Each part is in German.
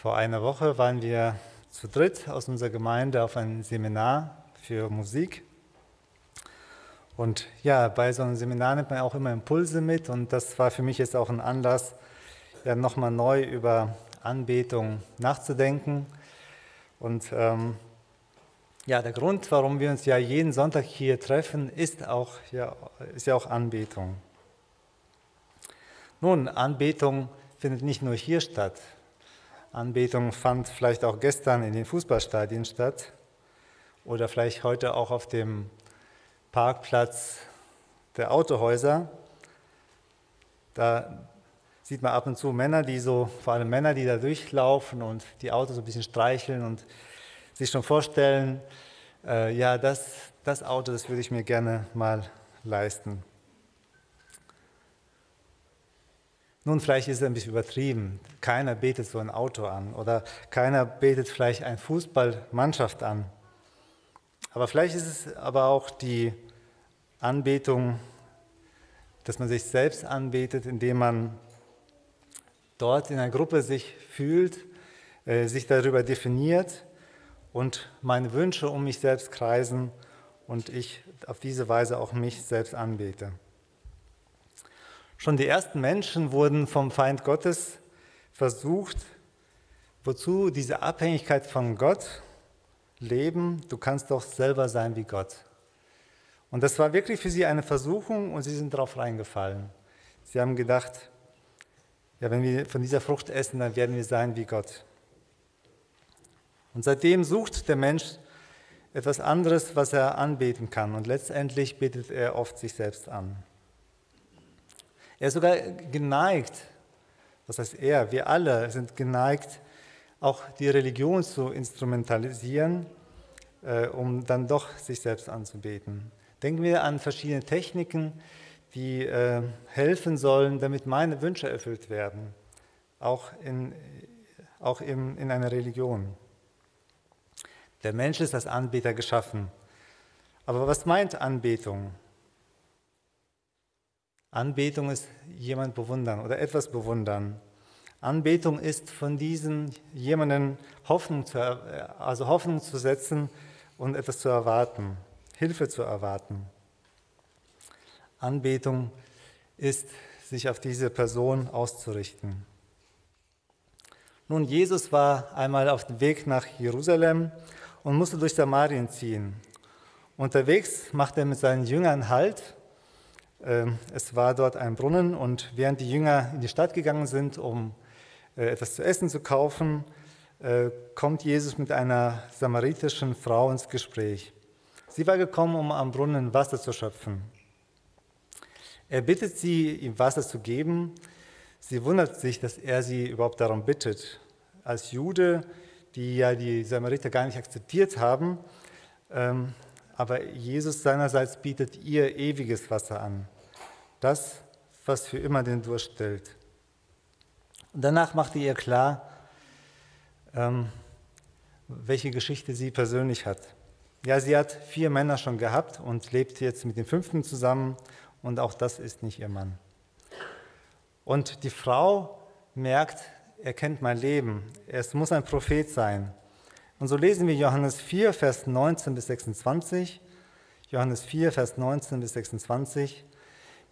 Vor einer Woche waren wir zu dritt aus unserer Gemeinde auf einem Seminar für Musik. Und ja, bei so einem Seminar nimmt man auch immer Impulse mit und das war für mich jetzt auch ein Anlass, ja, nochmal neu über Anbetung nachzudenken. Und ähm, ja, der Grund, warum wir uns ja jeden Sonntag hier treffen, ist, auch, ja, ist ja auch Anbetung. Nun, Anbetung findet nicht nur hier statt. Anbetung fand vielleicht auch gestern in den Fußballstadien statt oder vielleicht heute auch auf dem Parkplatz der Autohäuser. Da sieht man ab und zu Männer, die so, vor allem Männer, die da durchlaufen und die Autos ein bisschen streicheln und sich schon vorstellen, äh, ja, das, das Auto, das würde ich mir gerne mal leisten. Nun, vielleicht ist es ein bisschen übertrieben. Keiner betet so ein Auto an oder keiner betet vielleicht eine Fußballmannschaft an. Aber vielleicht ist es aber auch die Anbetung, dass man sich selbst anbetet, indem man dort in einer Gruppe sich fühlt, äh, sich darüber definiert und meine Wünsche um mich selbst kreisen und ich auf diese Weise auch mich selbst anbete. Schon die ersten Menschen wurden vom Feind Gottes versucht, wozu diese Abhängigkeit von Gott leben, du kannst doch selber sein wie Gott. Und das war wirklich für sie eine Versuchung und sie sind darauf reingefallen. Sie haben gedacht, ja, wenn wir von dieser Frucht essen, dann werden wir sein wie Gott. Und seitdem sucht der Mensch etwas anderes, was er anbeten kann. Und letztendlich betet er oft sich selbst an. Er ist sogar geneigt, das heißt er, wir alle sind geneigt, auch die Religion zu instrumentalisieren, äh, um dann doch sich selbst anzubeten. Denken wir an verschiedene Techniken, die äh, helfen sollen, damit meine Wünsche erfüllt werden, auch in, auch in, in einer Religion. Der Mensch ist als Anbeter geschaffen. Aber was meint Anbetung? Anbetung ist jemand bewundern oder etwas bewundern. Anbetung ist von diesem jemanden Hoffnung zu, also Hoffnung zu setzen und etwas zu erwarten, Hilfe zu erwarten. Anbetung ist, sich auf diese Person auszurichten. Nun, Jesus war einmal auf dem Weg nach Jerusalem und musste durch Samarien ziehen. Unterwegs machte er mit seinen Jüngern Halt es war dort ein Brunnen und während die Jünger in die Stadt gegangen sind, um äh, etwas zu essen zu kaufen, äh, kommt Jesus mit einer samaritischen Frau ins Gespräch. Sie war gekommen, um am Brunnen Wasser zu schöpfen. Er bittet sie, ihm Wasser zu geben. Sie wundert sich, dass er sie überhaupt darum bittet. Als Jude, die ja die Samariter gar nicht akzeptiert haben, ähm, aber Jesus seinerseits bietet ihr ewiges Wasser an. Das, was für immer den Durst stillt. Und danach machte ihr klar, ähm, welche Geschichte sie persönlich hat. Ja, sie hat vier Männer schon gehabt und lebt jetzt mit dem fünften zusammen und auch das ist nicht ihr Mann. Und die Frau merkt, er kennt mein Leben, es muss ein Prophet sein. Und so lesen wir Johannes 4, Vers 19 bis 26. Johannes 4, Vers 19 bis 26.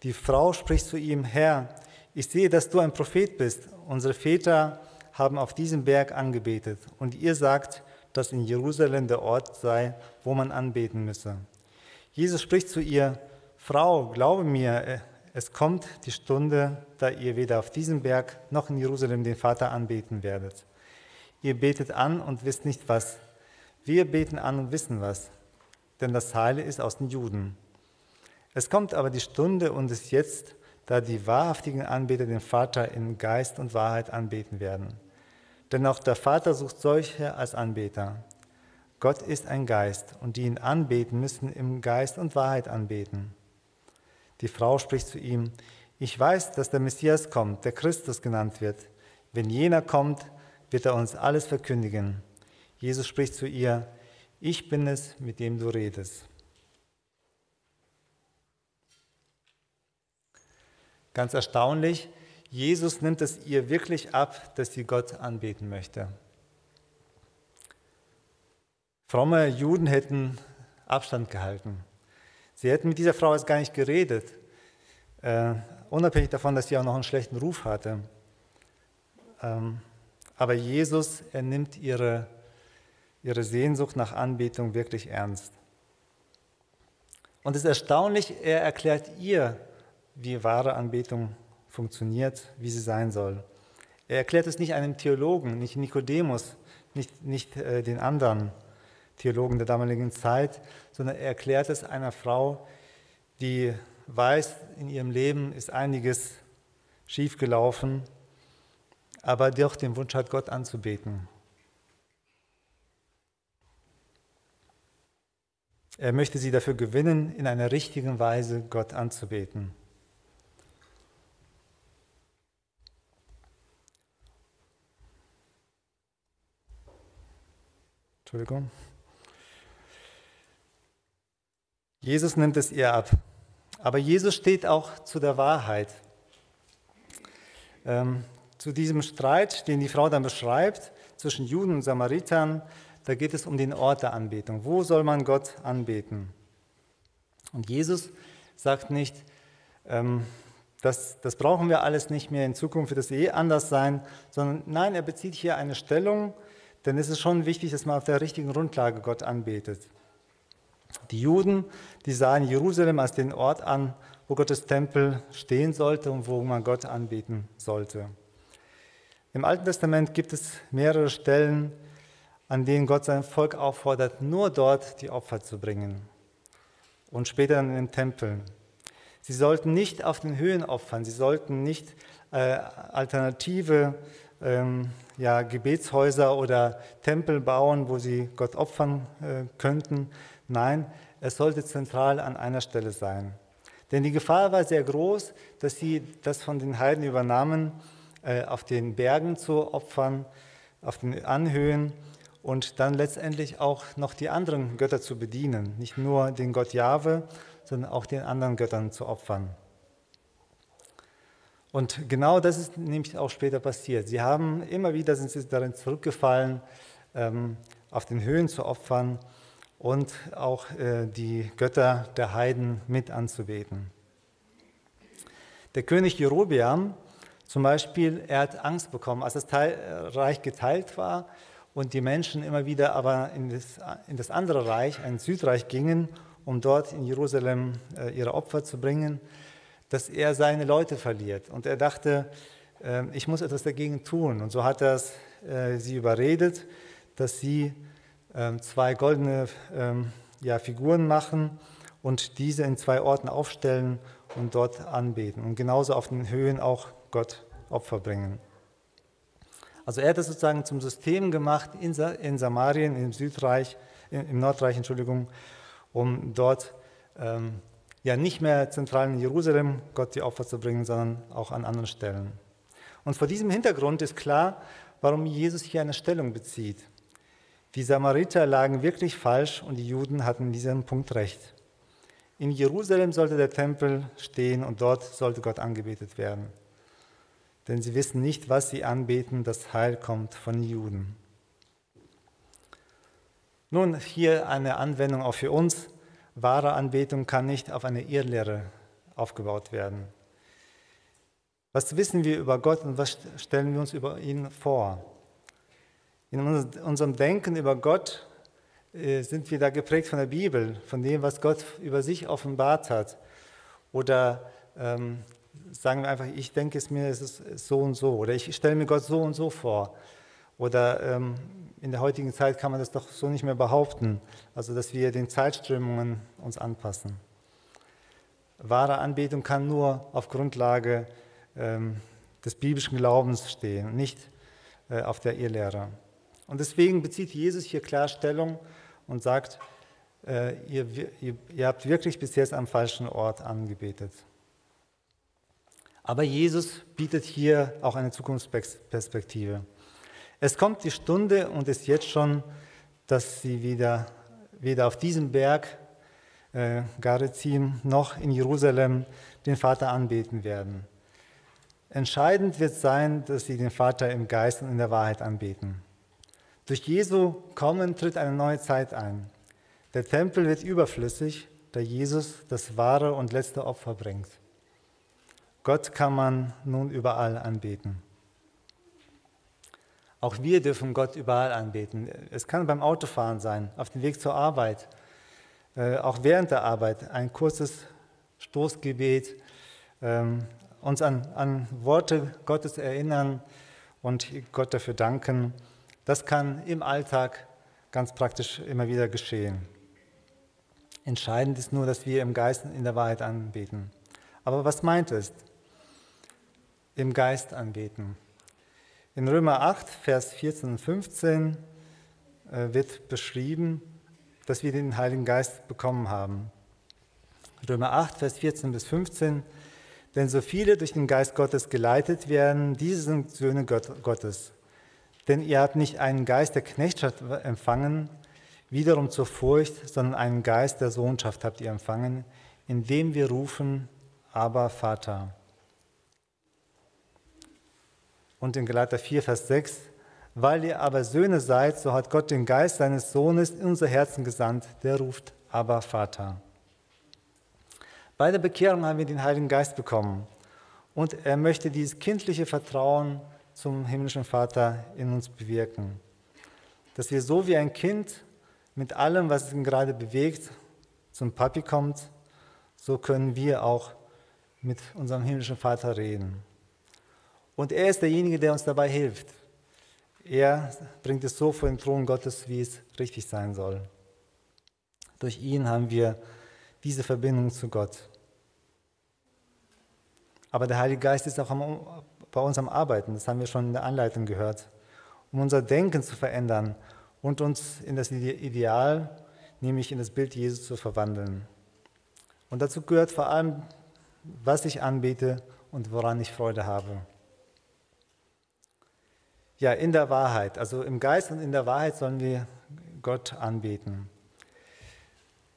Die Frau spricht zu ihm, Herr, ich sehe, dass du ein Prophet bist. Unsere Väter haben auf diesem Berg angebetet. Und ihr sagt, dass in Jerusalem der Ort sei, wo man anbeten müsse. Jesus spricht zu ihr, Frau, glaube mir, es kommt die Stunde, da ihr weder auf diesem Berg noch in Jerusalem den Vater anbeten werdet. Ihr betet an und wisst nicht was. Wir beten an und wissen was. Denn das Heile ist aus den Juden. Es kommt aber die Stunde und ist jetzt, da die wahrhaftigen Anbeter den Vater in Geist und Wahrheit anbeten werden. Denn auch der Vater sucht solche als Anbeter. Gott ist ein Geist und die ihn anbeten, müssen im Geist und Wahrheit anbeten. Die Frau spricht zu ihm, ich weiß, dass der Messias kommt, der Christus genannt wird. Wenn jener kommt, wird er uns alles verkündigen. Jesus spricht zu ihr, ich bin es, mit dem du redest. Ganz erstaunlich, Jesus nimmt es ihr wirklich ab, dass sie Gott anbeten möchte. Fromme Juden hätten Abstand gehalten. Sie hätten mit dieser Frau jetzt gar nicht geredet, äh, unabhängig davon, dass sie auch noch einen schlechten Ruf hatte. Ähm, aber Jesus, er nimmt ihre, ihre Sehnsucht nach Anbetung wirklich ernst. Und es ist erstaunlich, er erklärt ihr, wie wahre Anbetung funktioniert, wie sie sein soll. Er erklärt es nicht einem Theologen, nicht Nikodemus, nicht, nicht äh, den anderen Theologen der damaligen Zeit, sondern er erklärt es einer Frau, die weiß, in ihrem Leben ist einiges schiefgelaufen, aber doch den Wunsch hat, Gott anzubeten. Er möchte sie dafür gewinnen, in einer richtigen Weise Gott anzubeten. Entschuldigung. Jesus nimmt es ihr ab. Aber Jesus steht auch zu der Wahrheit. Ähm, zu diesem Streit, den die Frau dann beschreibt, zwischen Juden und Samaritern, da geht es um den Ort der Anbetung. Wo soll man Gott anbeten? Und Jesus sagt nicht, ähm, das, das brauchen wir alles nicht mehr, in Zukunft wird es eh anders sein, sondern nein, er bezieht hier eine Stellung, denn es ist schon wichtig, dass man auf der richtigen Grundlage Gott anbetet. Die Juden, die sahen Jerusalem als den Ort an, wo Gottes Tempel stehen sollte und wo man Gott anbeten sollte. Im Alten Testament gibt es mehrere Stellen, an denen Gott sein Volk auffordert, nur dort die Opfer zu bringen. Und später dann im Tempel. Sie sollten nicht auf den Höhen opfern, sie sollten nicht äh, alternative ähm, ja, Gebetshäuser oder Tempel bauen, wo sie Gott opfern äh, könnten. Nein, es sollte zentral an einer Stelle sein. Denn die Gefahr war sehr groß, dass sie das von den Heiden übernahmen, äh, auf den Bergen zu opfern, auf den Anhöhen und dann letztendlich auch noch die anderen Götter zu bedienen. Nicht nur den Gott Jahwe, sondern auch den anderen Göttern zu opfern. Und genau das ist nämlich auch später passiert. Sie haben immer wieder sind sie darin zurückgefallen, ähm, auf den Höhen zu opfern und auch äh, die Götter der Heiden mit anzubeten. Der König Jerobeam zum Beispiel, er hat Angst bekommen, als das Teil, äh, Reich geteilt war und die Menschen immer wieder aber in das, in das andere Reich, ein Südreich gingen, um dort in Jerusalem äh, ihre Opfer zu bringen dass er seine Leute verliert. Und er dachte, ähm, ich muss etwas dagegen tun. Und so hat er äh, sie überredet, dass sie ähm, zwei goldene ähm, ja, Figuren machen und diese in zwei Orten aufstellen und dort anbeten. Und genauso auf den Höhen auch Gott Opfer bringen. Also er hat das sozusagen zum System gemacht in, Samarien, im Südreich, im Nordreich, Entschuldigung, um dort ähm, ja nicht mehr zentral in Jerusalem Gott die Opfer zu bringen, sondern auch an anderen Stellen. Und vor diesem Hintergrund ist klar, warum Jesus hier eine Stellung bezieht. Die Samariter lagen wirklich falsch und die Juden hatten in diesem Punkt recht. In Jerusalem sollte der Tempel stehen und dort sollte Gott angebetet werden. Denn sie wissen nicht, was sie anbeten, das Heil kommt von den Juden. Nun, hier eine Anwendung auch für uns. Wahre Anbetung kann nicht auf eine Irrlehre aufgebaut werden. Was wissen wir über Gott und was stellen wir uns über ihn vor? In unserem Denken über Gott äh, sind wir da geprägt von der Bibel, von dem, was Gott über sich offenbart hat. Oder ähm, sagen wir einfach, ich denke es mir, es ist so und so. Oder ich stelle mir Gott so und so vor. Oder ähm, in der heutigen Zeit kann man das doch so nicht mehr behaupten, also dass wir den Zeitströmungen uns anpassen. Wahre Anbetung kann nur auf Grundlage ähm, des biblischen Glaubens stehen, nicht äh, auf der Irrlehre. Und deswegen bezieht Jesus hier klar Stellung und sagt, äh, ihr, ihr, ihr habt wirklich bis jetzt am falschen Ort angebetet. Aber Jesus bietet hier auch eine Zukunftsperspektive. Es kommt die Stunde und ist jetzt schon, dass sie wieder, weder auf diesem Berg äh, Garizim noch in Jerusalem den Vater anbeten werden. Entscheidend wird sein, dass sie den Vater im Geist und in der Wahrheit anbeten. Durch Jesu Kommen tritt eine neue Zeit ein. Der Tempel wird überflüssig, da Jesus das wahre und letzte Opfer bringt. Gott kann man nun überall anbeten. Auch wir dürfen Gott überall anbeten. Es kann beim Autofahren sein, auf dem Weg zur Arbeit, äh, auch während der Arbeit ein kurzes Stoßgebet, ähm, uns an, an Worte Gottes erinnern und Gott dafür danken. Das kann im Alltag ganz praktisch immer wieder geschehen. Entscheidend ist nur, dass wir im Geist in der Wahrheit anbeten. Aber was meint es? Im Geist anbeten. In Römer 8, Vers 14 und 15 äh, wird beschrieben, dass wir den Heiligen Geist bekommen haben. Römer 8, Vers 14 bis 15. Denn so viele durch den Geist Gottes geleitet werden, diese sind Söhne Gottes. Denn ihr habt nicht einen Geist der Knechtschaft empfangen, wiederum zur Furcht, sondern einen Geist der Sohnschaft habt ihr empfangen, indem wir rufen, aber Vater. Und in Galater 4, Vers 6, weil ihr aber Söhne seid, so hat Gott den Geist seines Sohnes in unser Herzen gesandt, der ruft, aber Vater. Bei der Bekehrung haben wir den Heiligen Geist bekommen und er möchte dieses kindliche Vertrauen zum himmlischen Vater in uns bewirken. Dass wir so wie ein Kind mit allem, was ihn gerade bewegt, zum Papi kommt, so können wir auch mit unserem himmlischen Vater reden. Und er ist derjenige, der uns dabei hilft. Er bringt es so vor den Thron Gottes, wie es richtig sein soll. Durch ihn haben wir diese Verbindung zu Gott. Aber der Heilige Geist ist auch am, bei uns am Arbeiten, das haben wir schon in der Anleitung gehört, um unser Denken zu verändern und uns in das Ideal, nämlich in das Bild Jesus zu verwandeln. Und dazu gehört vor allem, was ich anbete und woran ich Freude habe. Ja, in der Wahrheit, also im Geist und in der Wahrheit sollen wir Gott anbeten.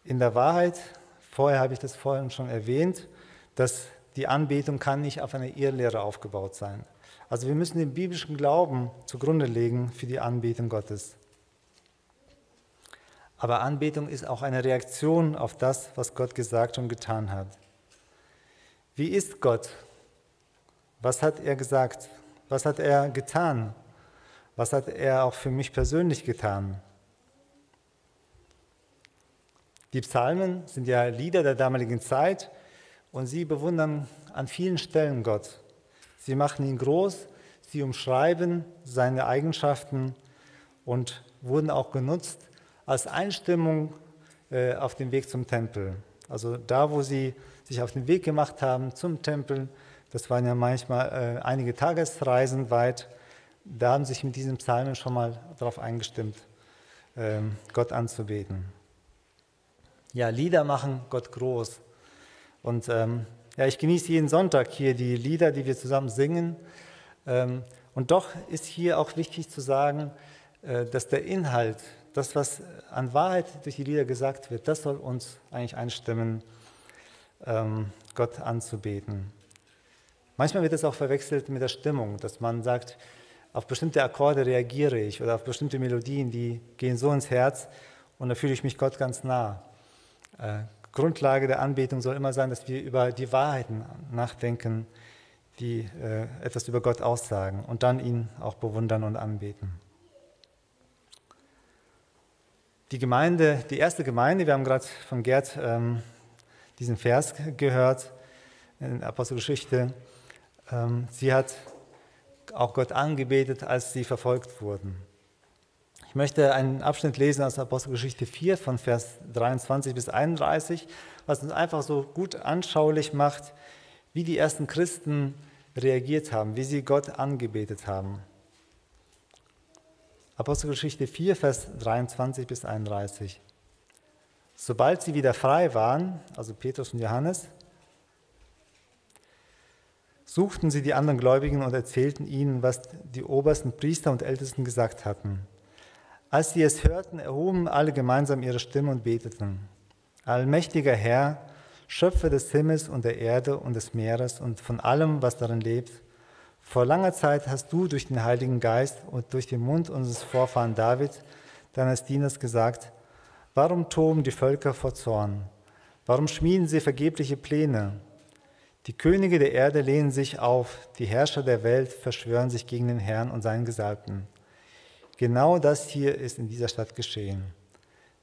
In der Wahrheit, vorher habe ich das vorhin schon erwähnt, dass die Anbetung kann nicht auf einer Irrlehre aufgebaut sein. Also wir müssen den biblischen Glauben zugrunde legen für die Anbetung Gottes. Aber Anbetung ist auch eine Reaktion auf das, was Gott gesagt und getan hat. Wie ist Gott? Was hat er gesagt? Was hat er getan? Was hat er auch für mich persönlich getan? Die Psalmen sind ja Lieder der damaligen Zeit und sie bewundern an vielen Stellen Gott. Sie machen ihn groß, sie umschreiben seine Eigenschaften und wurden auch genutzt, als Einstimmung äh, auf dem Weg zum Tempel. Also da, wo sie sich auf den Weg gemacht haben zum Tempel, das waren ja manchmal äh, einige Tagesreisen weit, da haben sich mit diesen Psalmen schon mal darauf eingestimmt, ähm, Gott anzubeten. Ja, Lieder machen Gott groß. Und ähm, ja, ich genieße jeden Sonntag hier die Lieder, die wir zusammen singen. Ähm, und doch ist hier auch wichtig zu sagen, äh, dass der Inhalt das, was an Wahrheit durch die Lieder gesagt wird, das soll uns eigentlich einstimmen, ähm, Gott anzubeten. Manchmal wird es auch verwechselt mit der Stimmung, dass man sagt, auf bestimmte Akkorde reagiere ich oder auf bestimmte Melodien, die gehen so ins Herz und da fühle ich mich Gott ganz nah. Äh, Grundlage der Anbetung soll immer sein, dass wir über die Wahrheiten nachdenken, die äh, etwas über Gott aussagen und dann ihn auch bewundern und anbeten. Die Gemeinde, die erste Gemeinde, wir haben gerade von Gerd ähm, diesen Vers gehört in Apostelgeschichte, ähm, sie hat auch Gott angebetet, als sie verfolgt wurden. Ich möchte einen Abschnitt lesen aus Apostelgeschichte 4 von Vers 23 bis 31, was uns einfach so gut anschaulich macht, wie die ersten Christen reagiert haben, wie sie Gott angebetet haben. Apostelgeschichte 4, Vers 23 bis 31. Sobald sie wieder frei waren, also Petrus und Johannes, suchten sie die anderen Gläubigen und erzählten ihnen, was die obersten Priester und Ältesten gesagt hatten. Als sie es hörten, erhoben alle gemeinsam ihre Stimme und beteten. Allmächtiger Herr, Schöpfer des Himmels und der Erde und des Meeres und von allem, was darin lebt, Vor langer Zeit hast du durch den Heiligen Geist und durch den Mund unseres Vorfahren David, deines Dieners, gesagt, warum toben die Völker vor Zorn? Warum schmieden sie vergebliche Pläne? Die Könige der Erde lehnen sich auf, die Herrscher der Welt verschwören sich gegen den Herrn und seinen Gesalbten. Genau das hier ist in dieser Stadt geschehen.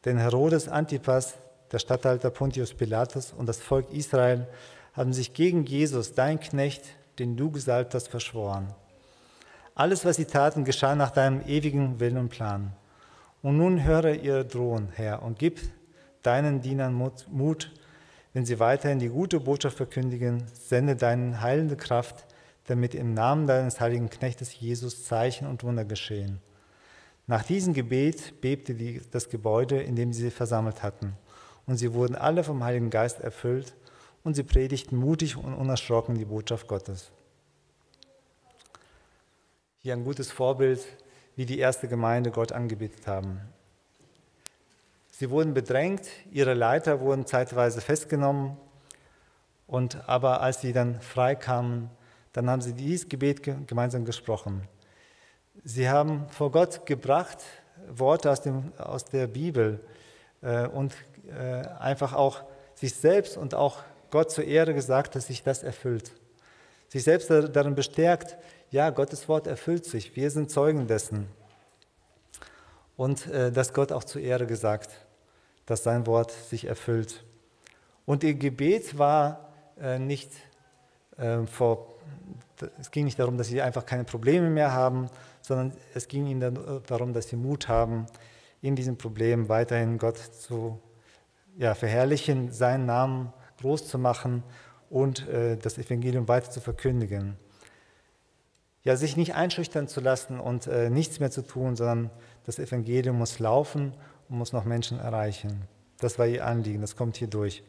Denn Herodes Antipas, der Statthalter Pontius Pilatus und das Volk Israel haben sich gegen Jesus, dein Knecht, den du gesalbt hast, verschworen. Alles, was sie taten, geschah nach deinem ewigen Willen und Plan. Und nun höre ihr Drohen, Herr, und gib deinen Dienern Mut, wenn sie weiterhin die gute Botschaft verkündigen. Sende deine heilende Kraft, damit im Namen deines heiligen Knechtes Jesus Zeichen und Wunder geschehen. Nach diesem Gebet bebte die, das Gebäude, in dem sie sich versammelt hatten. Und sie wurden alle vom Heiligen Geist erfüllt und sie predigten mutig und unerschrocken die Botschaft Gottes. Hier ein gutes Vorbild, wie die erste Gemeinde Gott angebetet haben. Sie wurden bedrängt, ihre Leiter wurden zeitweise festgenommen, und aber als sie dann frei kamen, dann haben sie dieses Gebet gemeinsam gesprochen. Sie haben vor Gott gebracht Worte aus, dem, aus der Bibel äh, und äh, einfach auch sich selbst und auch Gott zur Ehre gesagt, dass sich das erfüllt. Sich selbst darin bestärkt, ja, Gottes Wort erfüllt sich, wir sind Zeugen dessen. Und äh, dass Gott auch zur Ehre gesagt, dass sein Wort sich erfüllt. Und ihr Gebet war äh, nicht äh, vor, es ging nicht darum, dass sie einfach keine Probleme mehr haben, sondern es ging ihnen darum, dass sie Mut haben, in diesem Problem weiterhin Gott zu ja, verherrlichen, seinen Namen groß zu machen und äh, das Evangelium weiter zu verkündigen. Ja, sich nicht einschüchtern zu lassen und äh, nichts mehr zu tun, sondern das Evangelium muss laufen und muss noch Menschen erreichen. Das war ihr Anliegen, das kommt hier durch.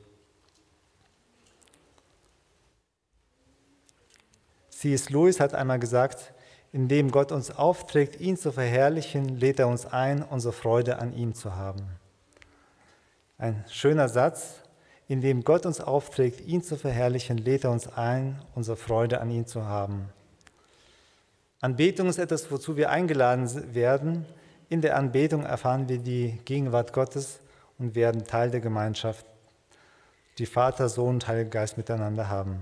C.S. Lewis hat einmal gesagt, indem Gott uns aufträgt, ihn zu verherrlichen, lädt er uns ein, unsere Freude an ihm zu haben. Ein schöner Satz, indem Gott uns aufträgt, ihn zu verherrlichen, lädt er uns ein, unsere Freude an ihm zu haben. Anbetung ist etwas, wozu wir eingeladen werden. In der Anbetung erfahren wir die Gegenwart Gottes und werden Teil der Gemeinschaft, die Vater, Sohn und Heiliger Geist miteinander haben.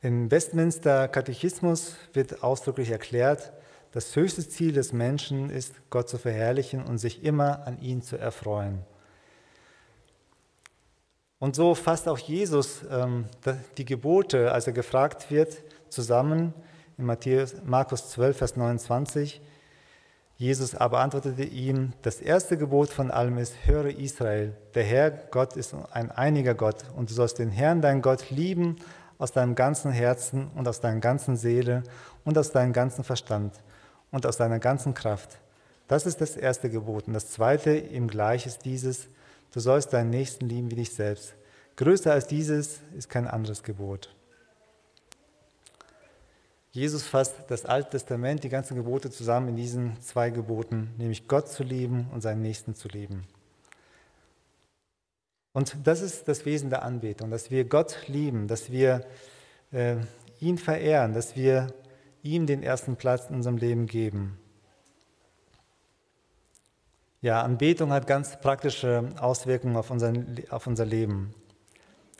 Im Westminster Katechismus wird ausdrücklich erklärt, das höchste Ziel des Menschen ist, Gott zu verherrlichen und sich immer an ihn zu erfreuen. Und so fasst auch Jesus ähm, die Gebote, als er gefragt wird, zusammen in Matthäus, Markus 12, Vers 29. Jesus aber antwortete ihm, das erste Gebot von allem ist, höre Israel, der Herr Gott ist ein einiger Gott und du sollst den Herrn, dein Gott, lieben aus deinem ganzen Herzen und aus deiner ganzen Seele und aus deinem ganzen Verstand und aus deiner ganzen Kraft. Das ist das erste Gebot. Und das zweite ihm gleich ist dieses, du sollst deinen Nächsten lieben wie dich selbst. Größer als dieses ist kein anderes Gebot. Jesus fasst das Alte Testament, die ganzen Gebote zusammen in diesen zwei Geboten, nämlich Gott zu lieben und seinen Nächsten zu lieben. Und das ist das Wesen der Anbetung, dass wir Gott lieben, dass wir äh, ihn verehren, dass wir ihm den ersten Platz in unserem Leben geben. Ja, Anbetung hat ganz praktische Auswirkungen auf, unseren, auf unser Leben.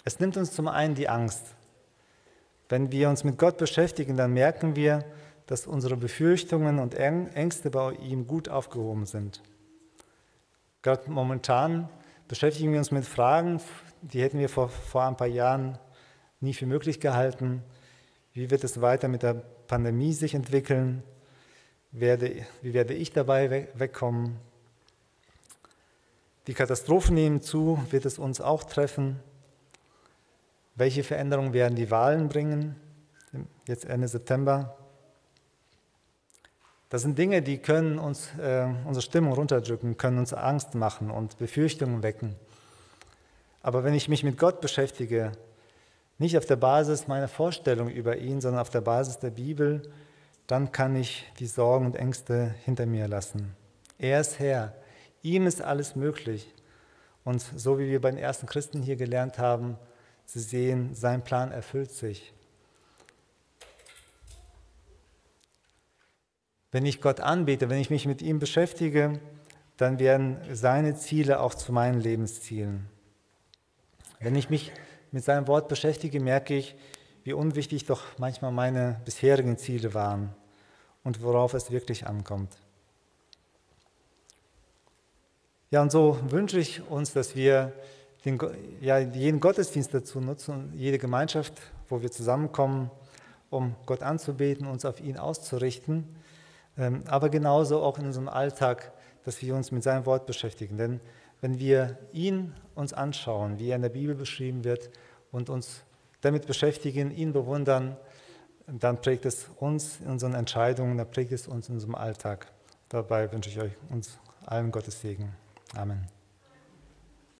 Es nimmt uns zum einen die Angst. Wenn wir uns mit Gott beschäftigen, dann merken wir, dass unsere Befürchtungen und Ängste bei ihm gut aufgehoben sind. Gerade momentan beschäftigen wir uns mit Fragen, die hätten wir vor, vor ein paar Jahren nie für möglich gehalten. Wie wird es weiter mit der Pandemie sich entwickeln? Werde, wie werde ich dabei wegkommen? Die Katastrophen nehmen zu, wird es uns auch treffen? Welche Veränderungen werden die Wahlen bringen, jetzt Ende September? Das sind Dinge, die können uns äh, unsere Stimmung runterdrücken, können uns Angst machen und Befürchtungen wecken. Aber wenn ich mich mit Gott beschäftige, nicht auf der Basis meiner Vorstellung über ihn, sondern auf der Basis der Bibel, dann kann ich die Sorgen und Ängste hinter mir lassen. Er ist Herr, ihm ist alles möglich. Und so wie wir bei den ersten Christen hier gelernt haben, Sie sehen, sein Plan erfüllt sich. Wenn ich Gott anbete, wenn ich mich mit ihm beschäftige, dann werden seine Ziele auch zu meinen Lebenszielen. Wenn ich mich mit seinem Wort beschäftige, merke ich, wie unwichtig doch manchmal meine bisherigen Ziele waren und worauf es wirklich ankommt. Ja, und so wünsche ich uns, dass wir den, ja, jeden Gottesdienst dazu nutzen, jede Gemeinschaft, wo wir zusammenkommen, um Gott anzubeten, uns auf ihn auszurichten, ähm, aber genauso auch in unserem Alltag, dass wir uns mit seinem Wort beschäftigen. Denn wenn wir ihn uns anschauen, wie er in der Bibel beschrieben wird, und uns damit beschäftigen, ihn bewundern, dann prägt es uns in unseren Entscheidungen, dann prägt es uns in unserem Alltag. Dabei wünsche ich euch uns allen Gottes Segen. Amen.